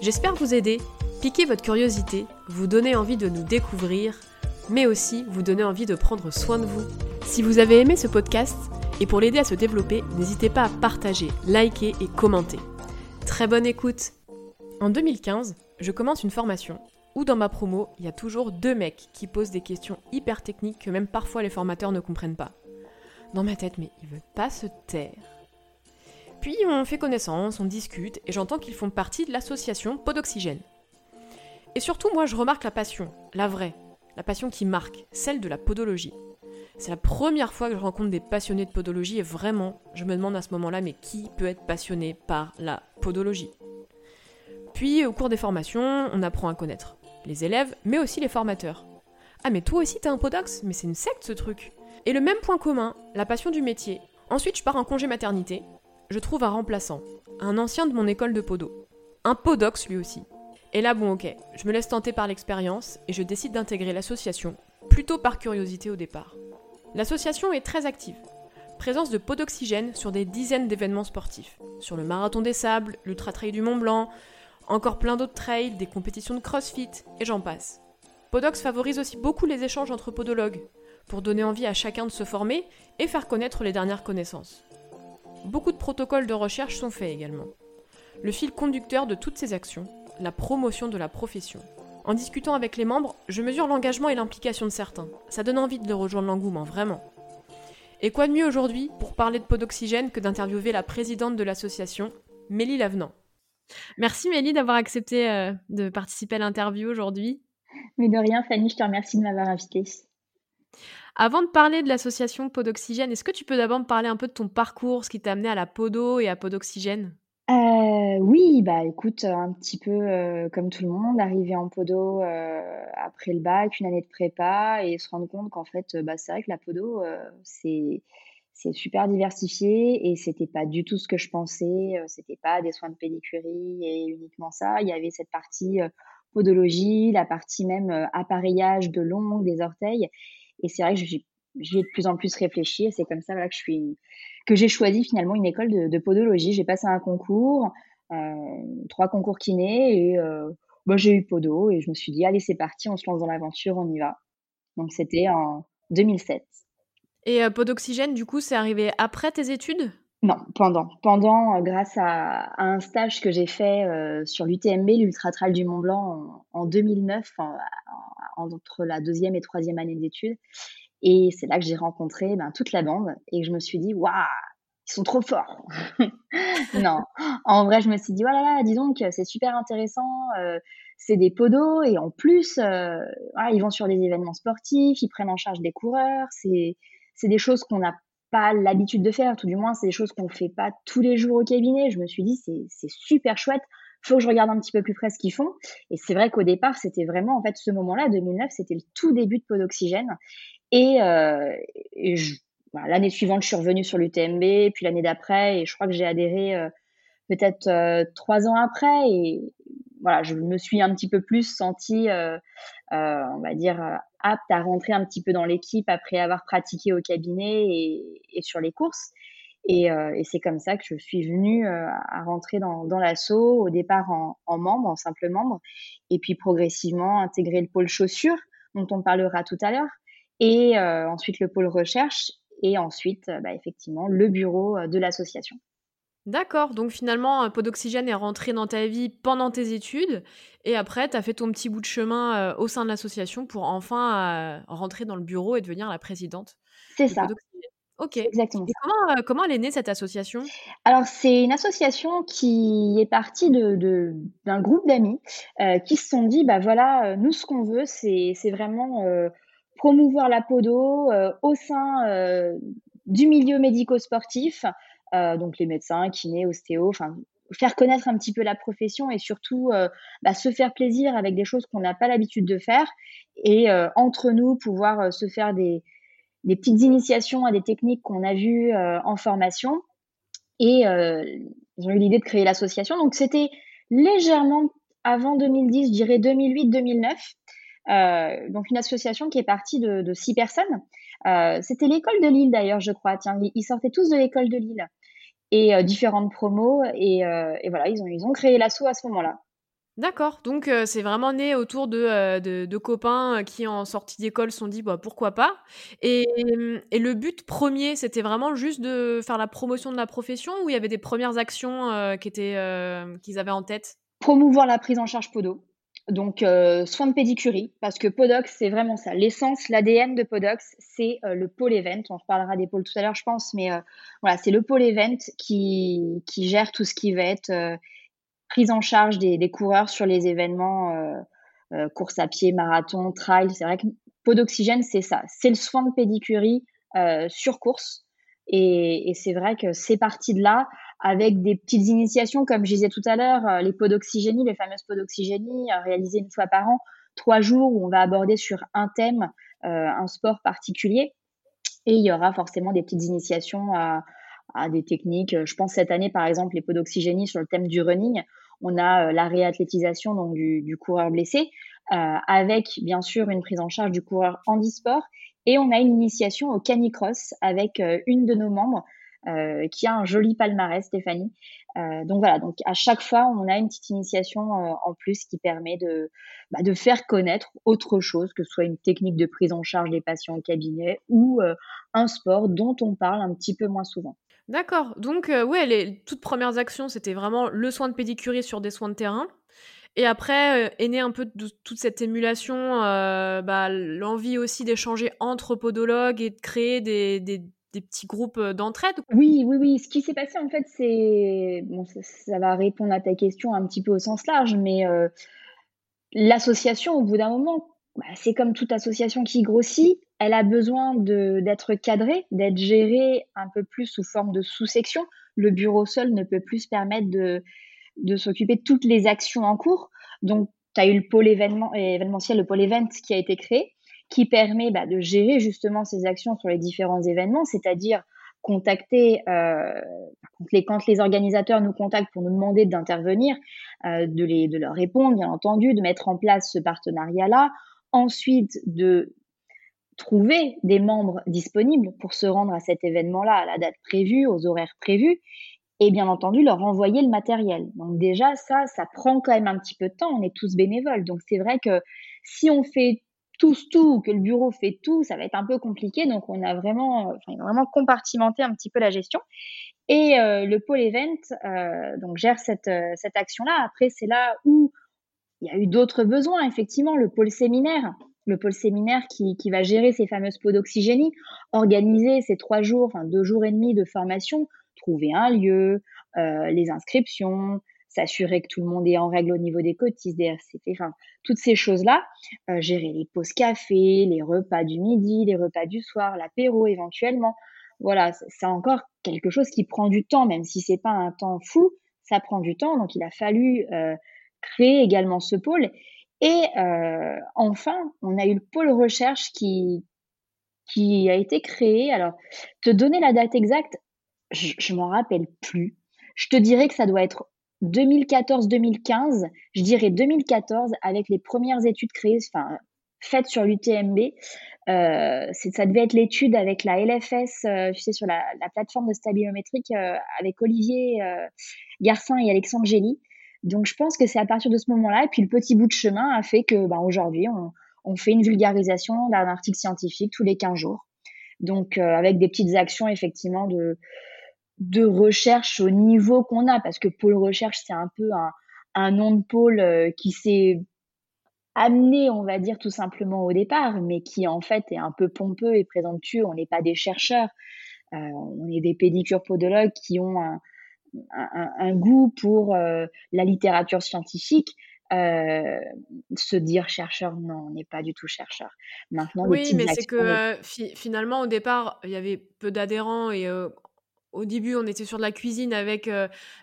J'espère vous aider, piquer votre curiosité, vous donner envie de nous découvrir, mais aussi vous donner envie de prendre soin de vous. Si vous avez aimé ce podcast, et pour l'aider à se développer, n'hésitez pas à partager, liker et commenter. Très bonne écoute En 2015, je commence une formation où dans ma promo, il y a toujours deux mecs qui posent des questions hyper techniques que même parfois les formateurs ne comprennent pas. Dans ma tête, mais ils veulent pas se taire. Puis on fait connaissance, on discute, et j'entends qu'ils font partie de l'association Podoxygène. Et surtout, moi, je remarque la passion, la vraie, la passion qui marque, celle de la podologie. C'est la première fois que je rencontre des passionnés de podologie et vraiment, je me demande à ce moment-là, mais qui peut être passionné par la podologie? Puis, au cours des formations, on apprend à connaître les élèves, mais aussi les formateurs. Ah, mais toi aussi, t'es un podox? Mais c'est une secte ce truc Et le même point commun, la passion du métier. Ensuite, je pars en congé maternité, je trouve un remplaçant, un ancien de mon école de podo. Un podox lui aussi. Et là, bon, ok, je me laisse tenter par l'expérience et je décide d'intégrer l'association, plutôt par curiosité au départ. L'association est très active. Présence de podoxygène sur des dizaines d'événements sportifs. Sur le marathon des sables, l'ultra trail du Mont Blanc, encore plein d'autres trails, des compétitions de crossfit, et j'en passe. Podox favorise aussi beaucoup les échanges entre podologues, pour donner envie à chacun de se former et faire connaître les dernières connaissances. Beaucoup de protocoles de recherche sont faits également. Le fil conducteur de toutes ces actions, la promotion de la profession. En discutant avec les membres, je mesure l'engagement et l'implication de certains. Ça donne envie de rejoindre l'engouement, vraiment. Et quoi de mieux aujourd'hui pour parler de podoxygène que d'interviewer la présidente de l'association, Mélie Lavenant. Merci Mélie d'avoir accepté euh, de participer à l'interview aujourd'hui. Mais de rien, Fanny, je te remercie de m'avoir invitée. Avant de parler de l'association Podoxygène, est-ce que tu peux d'abord me parler un peu de ton parcours, ce qui t'a amené à la Podo et à Podoxygène euh, oui, bah écoute, un petit peu euh, comme tout le monde, arriver en podo euh, après le bac, une année de prépa et se rendre compte qu'en fait, bah, c'est vrai que la podo, c'est c'est super diversifié et c'était pas du tout ce que je pensais. c'était pas des soins de pédicurie et uniquement ça. Il y avait cette partie podologie, la partie même appareillage de l'ongle, des orteils. Et c'est vrai que j'y ai de plus en plus réfléchi. Et c'est comme ça que je suis que j'ai choisi finalement une école de, podologie. J'ai passé un concours, euh, trois concours kinés et euh, bah, j'ai eu podo et je me suis dit allez c'est parti, on se lance dans l'aventure, on y va. Donc c'était en 2007. Et euh, Podoxygène, du coup, c'est arrivé après tes études? Non, pendant. Pendant, grâce à, un stage que j'ai fait sur l'UTMB, l'Ultra Trail du Mont Blanc, en, 2009, entre la deuxième et troisième année d'études. Et c'est là que j'ai rencontré ben, toute la bande et je me suis dit, waouh, ils sont trop forts. non, en vrai, je me suis dit, oh là, dis donc, c'est super intéressant. Euh, c'est des podos et en plus, euh, ils vont sur des événements sportifs, ils prennent en charge des coureurs. C'est, c'est des choses qu'on n'a pas l'habitude de faire, tout du moins, c'est des choses qu'on fait pas tous les jours au cabinet. Je me suis dit, c'est, super chouette faut que je regarde un petit peu plus près ce qu'ils font. Et c'est vrai qu'au départ, c'était vraiment, en fait, ce moment-là, 2009, c'était le tout début de Podoxygène. Et, euh, l'année suivante, je suis revenue sur l'UTMB, puis l'année d'après, et je crois que j'ai adhéré euh, peut-être euh, trois ans après. Et voilà, je me suis un petit peu plus sentie, on va dire, apte à rentrer un petit peu dans l'équipe après avoir pratiqué au cabinet et, sur les courses. Euh, et, c'est comme ça que je suis venue euh, à rentrer dans, dans l'assaut, au départ en, en, membre, en simple membre, et puis progressivement intégrer le pôle chaussures, dont on parlera tout à l'heure, et euh, ensuite le pôle recherche, et ensuite bah, effectivement le bureau de l'association. D'accord, donc finalement, un pot d'oxygène est rentré dans ta vie pendant tes études, et après, tu as fait ton petit bout de chemin au sein de l'association pour enfin rentrer dans le bureau et devenir la présidente. C'est ça. Ok. Exactement. Et comment, comment elle est née cette association? Alors, c'est une association qui est partie de, d'un groupe d'amis qui se sont dit bah voilà, nous, ce qu'on veut, c'est, c'est vraiment promouvoir la podo au sein du milieu médico-sportif, donc les médecins, kinés, ostéos, enfin faire connaître un petit peu la profession et surtout bah, se faire plaisir avec des choses qu'on n'a pas l'habitude de faire et entre nous pouvoir se faire des, des petites initiations à des techniques qu'on a vues en formation et ils ont eu l'idée de créer l'association. Donc c'était légèrement avant 2010, je dirais 2008-2009. Euh, donc une association qui est partie de, six personnes. Euh, c'était l'école de Lille d'ailleurs, je crois. Tiens, ils sortaient tous de l'école de Lille et euh, différentes promos et, voilà, ils ont ils ont créé l'assaut à ce moment-là. D'accord, donc c'est vraiment né autour de, de, copains qui en sortie d'école se sont dit bah, pourquoi pas. Et, et le but premier, c'était vraiment juste de faire la promotion de la profession ou il y avait des premières actions qu'ils avaient en tête? Promouvoir la prise en charge podo. Donc, euh, soins de pédicurie, parce que Podox, c'est vraiment ça. L'essence, l'ADN de Podox, c'est euh, le pôle event. On reparlera des pôles tout à l'heure, je pense, mais euh, voilà, c'est le pôle event qui, gère tout ce qui va être prise en charge des, des, coureurs sur les événements course à pied, marathon, trail. C'est vrai que Podoxygène, c'est ça. C'est le soin de pédicurie sur course. Et, c'est vrai que c'est parti de là avec des petites initiations, comme je disais tout à l'heure, euh, les pots d'oxygénie, les fameuses pots d'oxygénie, euh, réalisées une fois par an, trois jours où on va aborder sur un thème, euh, un sport particulier. Et il y aura forcément des petites initiations à, des techniques. Je pense cette année, par exemple, les pots d'oxygénie sur le thème du running. On a la réathlétisation donc du, coureur blessé, avec bien sûr une prise en charge du coureur handisport. Et on a une initiation au canicross avec une de nos membres euh, qui a un joli palmarès, Stéphanie. Euh, donc voilà, donc à chaque fois, on a une petite initiation euh, en plus qui permet de, bah, de faire connaître autre chose, que ce soit une technique de prise en charge des patients au cabinet ou un sport dont on parle un petit peu moins souvent. D'accord. Donc, ouais, les toutes premières actions, c'était vraiment le soin de pédicurie sur des soins de terrain. Et après, est née un peu de toute cette émulation, bah, l'envie aussi d'échanger entre podologues et de créer des, des petits groupes d'entraide Oui, oui, oui. Ce qui s'est passé, en fait, c'est. Bon, ça, va répondre à ta question un petit peu au sens large, mais l'association, au bout d'un moment, bah, c'est comme toute association qui grossit, elle a besoin d'être cadrée, d'être gérée un peu plus sous forme de sous-section. Le bureau seul ne peut plus se permettre de, de s'occuper de toutes les actions en cours. Donc, tu as eu le pôle événement, événementiel, le pôle event qui a été créé qui permet bah, de gérer justement ces actions sur les différents événements, c'est-à-dire contacter, euh, quand les organisateurs nous contactent pour nous demander d'intervenir, euh, de, les, de leur répondre, bien entendu, de mettre en place ce partenariat-là, ensuite de trouver des membres disponibles pour se rendre à cet événement-là, à la date prévue, aux horaires prévus, et bien entendu leur envoyer le matériel. Donc déjà, ça, ça prend quand même un petit peu de temps, on est tous bénévoles. Donc c'est vrai que si on fait tous tout, que le bureau fait tout, ça va être un peu compliqué. Donc, on a vraiment, vraiment compartimenté un petit peu la gestion. Et euh, le pôle event euh, donc gère cette, euh, cette action-là. Après, c'est là où il y a eu d'autres besoins, effectivement. Le pôle séminaire, le pôle séminaire qui, qui va gérer ces fameuses pots d'oxygénie, organiser ces trois jours, deux jours et demi de formation, trouver un lieu, les inscriptions, s'assurer que tout le monde est en règle au niveau des cotises, des RCP, enfin, toutes ces choses-là, euh, gérer les pauses café, les repas du midi, les repas du soir, l'apéro éventuellement. Voilà, c'est encore quelque chose qui prend du temps, même si c'est pas un temps fou, ça prend du temps. Donc, il a fallu euh, créer également ce pôle. Et euh, enfin, on a eu le pôle recherche qui, qui a été créé. Alors, te donner la date exacte, je, je m'en rappelle plus. Je te dirais que ça doit être 2014-2015, je dirais 2014, avec les premières études créées, enfin, faites sur l'UTMB. Euh, ça devait être l'étude avec la LFS, euh, tu sais, sur la, plateforme de stabilométrique euh, avec Olivier Garcin et Alexandre Gély. Donc, je pense que c'est à partir de ce moment-là. Et puis, le petit bout de chemin a fait que, ben, aujourd'hui, on, fait une vulgarisation d'un article scientifique tous les 15 jours. Donc, avec des petites actions, effectivement, de, de recherche au niveau qu'on a, parce que pôle recherche, c'est un peu un, un, nom de pôle euh, qui s'est amené, on va dire, tout simplement au départ, mais qui en fait est un peu pompeux et présomptueux. On n'est pas des chercheurs, euh, on est des pédicures podologues qui ont un, un, un goût pour euh, la littérature scientifique. Euh, se dire chercheur, non, on n'est pas du tout chercheur. Maintenant, oui, mais c'est que finalement, au départ, il y avait peu d'adhérents et au début, on était sur de la cuisine avec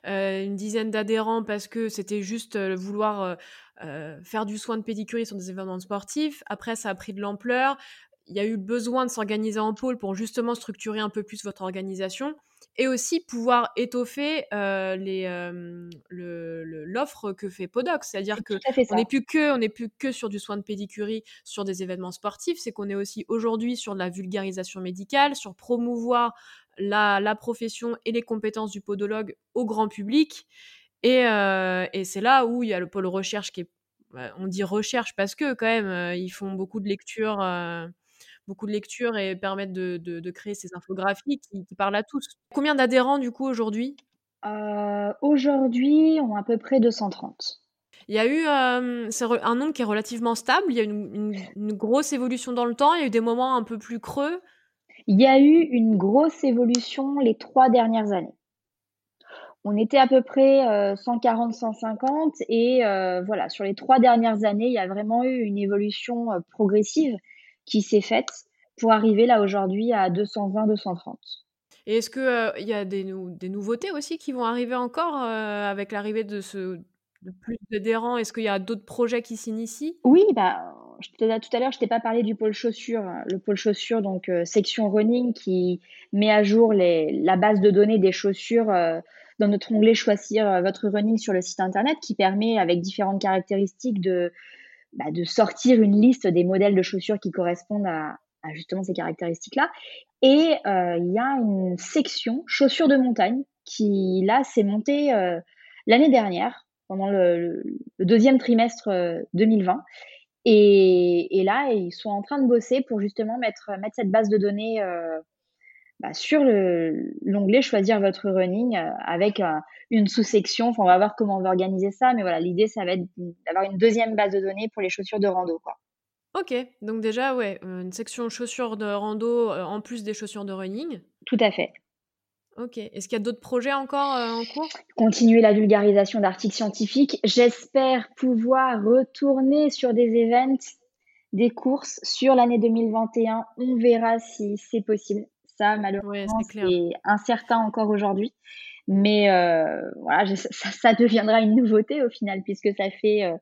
une dizaine d'adhérents parce que c'était juste vouloir faire du soin de pédicurie sur des événements sportifs. Après, ça a pris de l'ampleur. Il y a eu besoin de s'organiser en pôle pour justement structurer un peu plus votre organisation et aussi pouvoir étoffer l'offre que fait Podox, c'est-à-dire que on n'est plus que on n'est plus que sur du soin de pédicurie sur des événements sportifs, c'est qu'on est aussi aujourd'hui sur de la vulgarisation médicale, sur promouvoir la, profession et les compétences du podologue au grand public. Et, c'est là où il y a le pôle recherche qui est, bah, on dit recherche parce que quand même, ils font beaucoup de lectures beaucoup de lectures et permettent de, créer ces infographies qui, parlent à tous. Combien d'adhérents du coup aujourd'hui? Euh, Aujourd'hui, on a à peu près 230. Il y a eu un nombre qui est relativement stable, il y a eu une, une, grosse évolution dans le temps, il y a eu des moments un peu plus creux. Il y a eu une grosse évolution les trois dernières années. On était à peu près 140-150 et euh, voilà, sur les trois dernières années, il y a vraiment eu une évolution euh, progressive qui s'est faite pour arriver là aujourd'hui à 220-230. Et est-ce qu'il euh, il y a des, des, nouveautés aussi qui vont arriver encore euh, avec l'arrivée de ce de plus d'adhérents? Est-ce qu'il y a d'autres projets qui s'initient? Oui, bah, tout à l'heure, je t'ai pas parlé du pôle chaussures. Le pôle chaussures, donc euh, section running, qui met à jour les, la base de données des chaussures dans notre onglet Choisir votre running sur le site internet, qui permet, avec différentes caractéristiques, de bah, de sortir une liste des modèles de chaussures qui correspondent à, justement ces caractéristiques-là. Et euh, il y a une section chaussures de montagne qui, là, s'est montée euh, l'année dernière, pendant le, deuxième trimestre 2020. Euh, et, et, là, ils sont en train de bosser pour justement mettre, mettre cette base de données bah, sur l'onglet choisir votre running euh, avec euh, une sous-section. Enfin, on va voir comment on va organiser ça, mais voilà, l'idée ça va être d'avoir une deuxième base de données pour les chaussures de rando, quoi. Ok, donc déjà ouais, une section chaussures de rando euh, en plus des chaussures de running. Tout à fait. Ok. Est-ce qu'il y a d'autres projets encore en cours? Continuer la vulgarisation d'articles scientifiques. J'espère pouvoir retourner sur des events, des courses sur l'année 2021. On verra si c'est possible. Ça, malheureusement, c'est incertain encore aujourd'hui. Mais euh, voilà, ça, deviendra une nouveauté au final, puisque ça fait euh,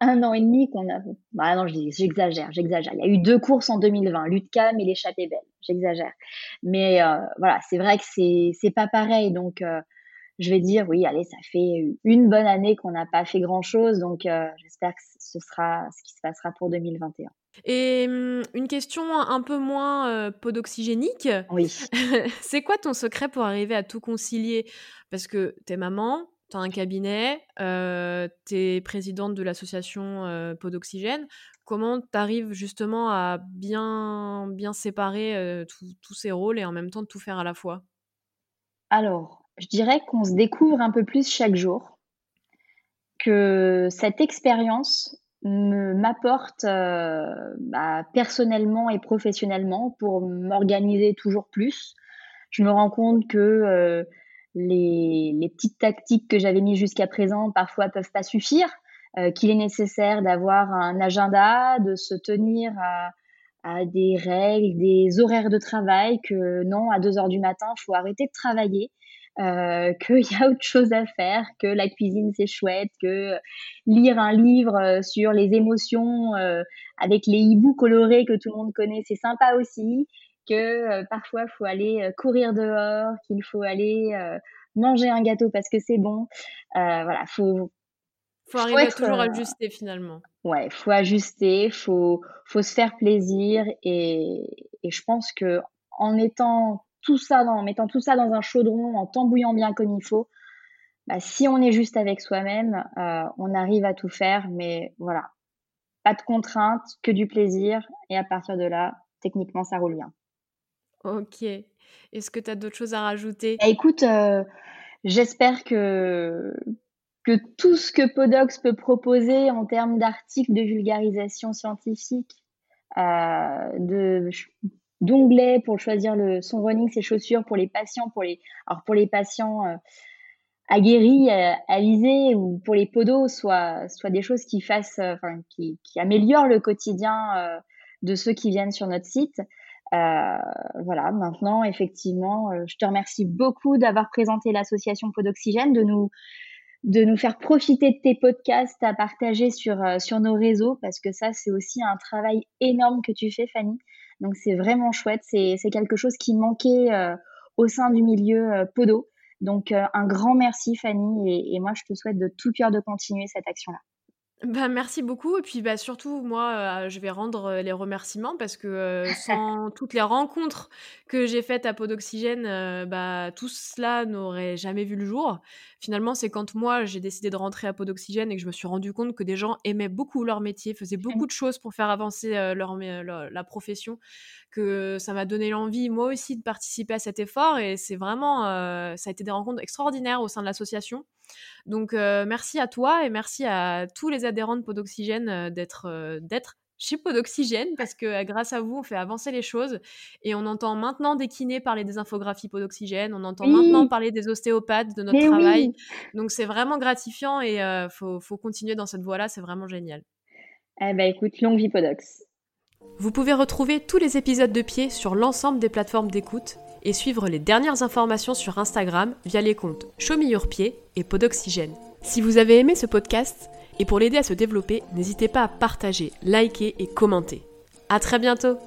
un an et demi qu'on a. Bah non, j'exagère, j'exagère. Il y a eu deux courses en 2020, l'UTCAM et l'échappée belle. J'exagère. Mais euh, voilà, c'est vrai que c'est pas pareil. Donc, je vais dire oui, allez, ça fait une bonne année qu'on n'a pas fait grand chose. Donc, j'espère que ce sera ce qui se passera pour 2021. Et mmh, une question un peu moins podoxygénique. Oui. c'est quoi ton secret pour arriver à tout concilier? Parce que t'es maman, t'as un cabinet, euh, t'es présidente de l'association Podoxygène. Comment t'arrives justement à bien, bien séparer tous ces rôles et en même temps de tout faire à la fois? Alors, je dirais qu'on se découvre un peu plus chaque jour, que cette expérience m'apporte euh, bah, personnellement et professionnellement pour m'organiser toujours plus. Je me rends compte que euh, les, petites tactiques que j'avais mises jusqu'à présent parfois peuvent pas suffire, euh, qu'il est nécessaire d'avoir un agenda, de se tenir à, des règles, des horaires de travail, que non, à 2 heures du matin, il faut arrêter de travailler euh, qu'il y a autre chose à faire, que la cuisine c'est chouette, que lire un livre euh, sur les émotions avec les hiboux colorés que tout le monde connaît, c'est sympa aussi, que parfois il faut aller courir dehors, qu'il faut aller manger un gâteau parce que c'est bon. voilà, faut faut arriver à toujours ajuster finalement. Ouais, faut ajuster, faut faut se faire plaisir et, et je pense que en étant tout ça, en mettant tout ça dans un chaudron, en tambouillant bien comme il faut, bah, si on est juste avec soi-même, euh, on arrive à tout faire. Mais voilà, pas de contraintes, que du plaisir. Et à partir de là, techniquement, ça roule bien. Ok. Est-ce que tu as d'autres choses à rajouter? Bah, Écoute, euh, j'espère que, que tout ce que Podox peut proposer en termes d'articles de vulgarisation scientifique, euh, d'onglets pour choisir le, son running, ses chaussures pour les patients, pour les, alors pour les patients euh, aguerris, euh, alisés ou pour les podos, soit, soit des choses qui fassent, euh, qui, qui améliorent le quotidien de ceux qui viennent sur notre site. Voilà, maintenant, effectivement, je te remercie beaucoup d'avoir présenté l'association Pod d'Oxygène, de nous, de nous faire profiter de tes podcasts à partager sur, sur nos réseaux, parce que ça, c'est aussi un travail énorme que tu fais, Fanny. Donc, c'est vraiment chouette. C'est quelque chose qui manquait au sein du milieu Podo. Donc, un grand merci, Fanny. et moi, je te souhaite de tout cœur de continuer cette action-là. Bah, merci beaucoup et puis, bah, surtout moi, euh, je vais rendre, euh, les remerciements parce que, euh, sans toutes les rencontres que j'ai faites à Peau d'Oxygène, bah, tout cela n'aurait jamais vu le jour. Finalement, c'est quand moi j'ai décidé de rentrer à Peau d'Oxygène et que je me suis rendu compte que des gens aimaient beaucoup leur métier, faisaient beaucoup de choses pour faire avancer, leur la profession, que ça m'a donné l'envie moi aussi de participer à cet effort et c'est vraiment, ça a été des rencontres extraordinaires au sein de l'association. Donc merci à toi et merci à tous les adhérents de Podoxygène d'être d'être chez Podoxygène parce que grâce à vous, on fait avancer les choses et on entend maintenant des kinés parler des infographies Podoxygène, on entend maintenant parler des ostéopathes, de notre travail. Donc c'est vraiment gratifiant et il faut, faut, continuer dans cette voie-là, c'est vraiment génial. Eh ben écoute, longue vie Podox. Vous pouvez retrouver tous les épisodes de pied sur l'ensemble des plateformes d'écoute et suivre les dernières informations sur Instagram via les comptes Show Pied et Podoxygène. Si vous avez aimé ce podcast et pour l'aider à se développer, n'hésitez pas à partager, liker et commenter. À très bientôt!